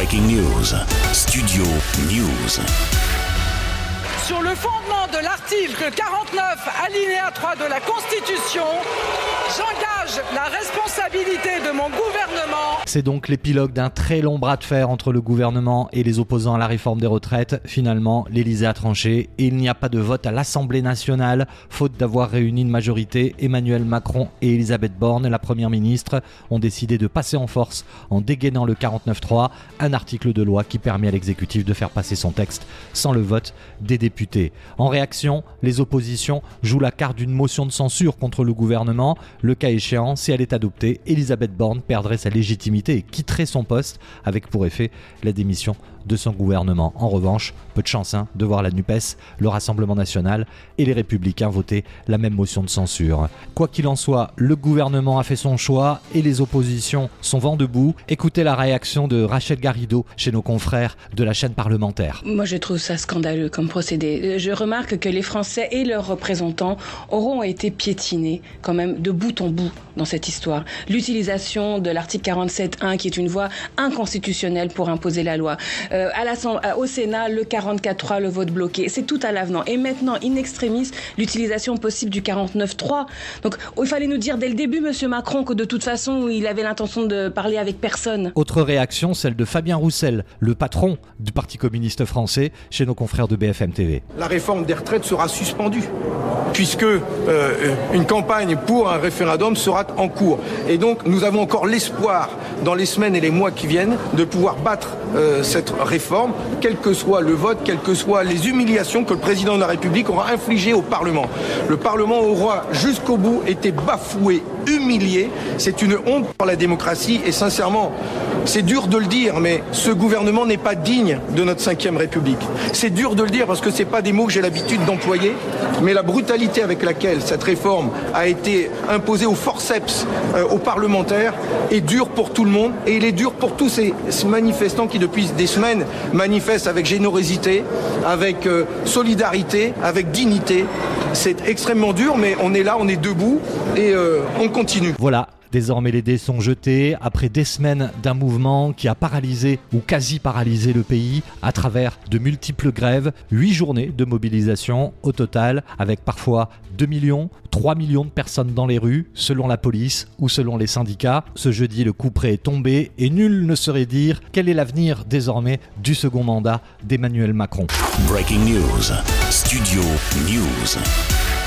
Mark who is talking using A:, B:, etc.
A: Breaking News. Studio News.
B: Sur le fondement de l'article 49, alinéa 3 de la Constitution, j'engage la
C: C'est donc l'épilogue d'un très long bras de fer entre le gouvernement et les opposants à la réforme des retraites. Finalement, l'Élysée a tranché et il n'y a pas de vote à l'Assemblée nationale, faute d'avoir réuni une majorité. Emmanuel Macron et Elisabeth Borne, la première ministre, ont décidé de passer en force en dégainant le 49.3, un article de loi qui permet à l'exécutif de faire passer son texte sans le vote des députés. En réaction, les oppositions jouent la carte d'une motion de censure contre le gouvernement. Le cas échéant, si elle est adoptée, Elisabeth Borne perdrait sa légitimité et quitterait son poste, avec pour effet la démission de son gouvernement. En revanche, peu de chance hein, de voir la NUPES, le Rassemblement national et les Républicains voter la même motion de censure. Quoi qu'il en soit, le gouvernement a fait son choix et les oppositions sont vent debout. Écoutez la réaction de Rachel Garrido chez nos confrères de la chaîne parlementaire.
D: Moi, je trouve ça scandaleux comme procédé. Je remarque que les Français et leurs représentants auront été piétinés quand même de bout en bout dans cette histoire. L'utilisation de l'article 47.1 qui est une voie inconstitutionnelle pour imposer la loi. Euh, à euh, au Sénat, le 44.3, le vote bloqué. C'est tout à l'avenant. Et maintenant, in extremis, l'utilisation possible du 49.3. Donc, il fallait nous dire dès le début, Monsieur Macron, que de toute façon, il avait l'intention de parler avec personne.
C: Autre réaction, celle de Fabien Roussel, le patron du Parti communiste français, chez nos confrères de BFM TV.
E: La réforme des retraites sera suspendue puisque euh, une campagne pour un référendum sera en cours. Et donc nous avons encore l'espoir, dans les semaines et les mois qui viennent, de pouvoir battre euh, cette réforme, quel que soit le vote, quelles que soient les humiliations que le président de la République aura infligées au Parlement. Le Parlement aura jusqu'au bout été bafoué, humilié. C'est une honte pour la démocratie et sincèrement, c'est dur de le dire, mais ce gouvernement n'est pas digne de notre cinquième République. C'est dur de le dire parce que ce pas des mots que j'ai l'habitude d'employer, mais la brutalité avec laquelle cette réforme a été imposée au forceps euh, aux parlementaires est dure pour tout le monde et il est dur pour tous ces, manifestants qui depuis des semaines manifestent avec générosité, avec euh, solidarité, avec dignité. C'est extrêmement dur, mais on est là, on est debout et euh, on continue.
C: Voilà, Désormais, les dés sont jetés après des semaines d'un mouvement qui a paralysé ou quasi paralysé le pays à travers de multiples grèves, huit journées de mobilisation au total, avec parfois 2 millions, 3 millions de personnes dans les rues, selon la police ou selon les syndicats. Ce jeudi, le coup près est tombé et nul ne saurait dire quel est l'avenir désormais du second mandat d'Emmanuel Macron.
A: Breaking News, Studio News.